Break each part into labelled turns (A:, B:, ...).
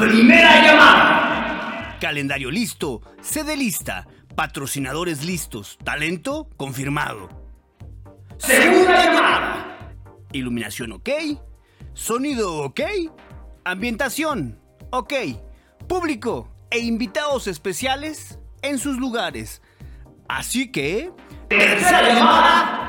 A: Primera llamada.
B: Calendario listo, sede lista, patrocinadores listos, talento confirmado.
A: Segunda llamada.
B: Iluminación ok, sonido ok, ambientación ok, público e invitados especiales en sus lugares. Así que...
A: Tercera llamada.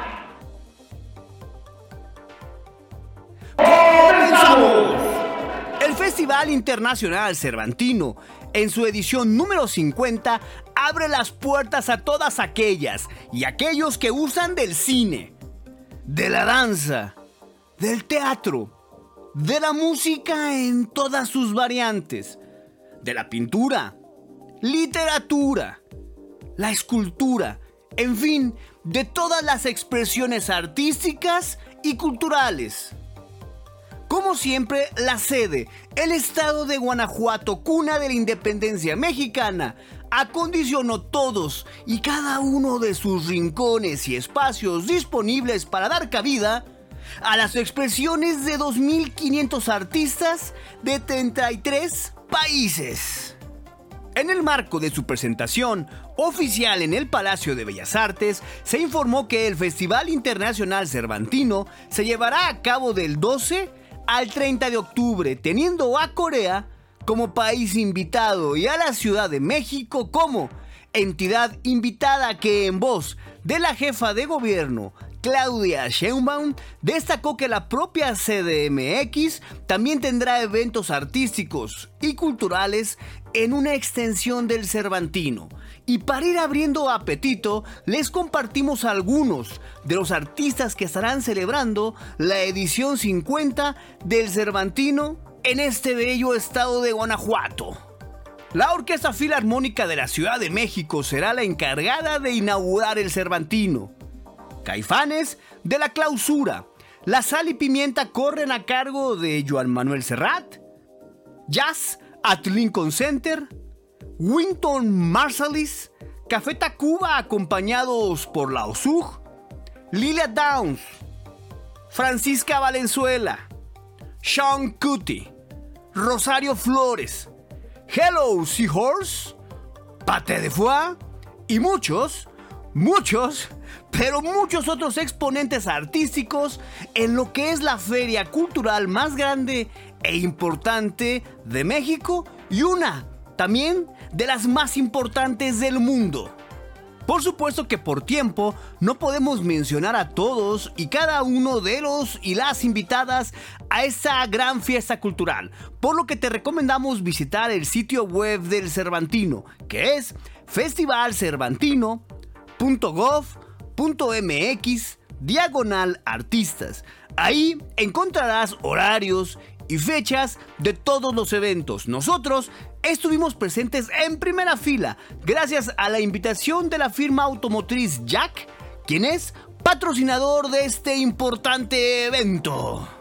B: Festival Internacional Cervantino, en su edición número 50, abre las puertas a todas aquellas y aquellos que usan del cine, de la danza, del teatro, de la música en todas sus variantes, de la pintura, literatura, la escultura, en fin, de todas las expresiones artísticas y culturales. Como siempre, la sede, el estado de Guanajuato, cuna de la independencia mexicana, acondicionó todos y cada uno de sus rincones y espacios disponibles para dar cabida a las expresiones de 2.500 artistas de 33 países. En el marco de su presentación oficial en el Palacio de Bellas Artes, se informó que el Festival Internacional Cervantino se llevará a cabo del 12 al 30 de octubre, teniendo a Corea como país invitado y a la Ciudad de México como entidad invitada que en voz de la jefa de gobierno, Claudia Sheinbaum, destacó que la propia CDMX también tendrá eventos artísticos y culturales en una extensión del Cervantino. Y para ir abriendo apetito, les compartimos algunos de los artistas que estarán celebrando la edición 50 del Cervantino en este bello estado de Guanajuato. La Orquesta Filarmónica de la Ciudad de México será la encargada de inaugurar el Cervantino. Caifanes de la clausura. La sal y pimienta corren a cargo de Joan Manuel Serrat. Jazz at Lincoln Center. Winton Marsalis. Café Tacuba acompañados por la OSUG. Lilia Downs. Francisca Valenzuela. Sean Cutie. Rosario Flores. Hello Seahorse. Pate de Foie. Y muchos, muchos, pero muchos otros exponentes artísticos en lo que es la feria cultural más grande e importante de México y una también de las más importantes del mundo. Por supuesto que por tiempo no podemos mencionar a todos y cada uno de los y las invitadas a esta gran fiesta cultural, por lo que te recomendamos visitar el sitio web del Cervantino, que es festivalcervantino.gov.mx diagonal artistas. Ahí encontrarás horarios y fechas de todos los eventos. Nosotros estuvimos presentes en primera fila gracias a la invitación de la firma automotriz Jack, quien es patrocinador de este importante evento.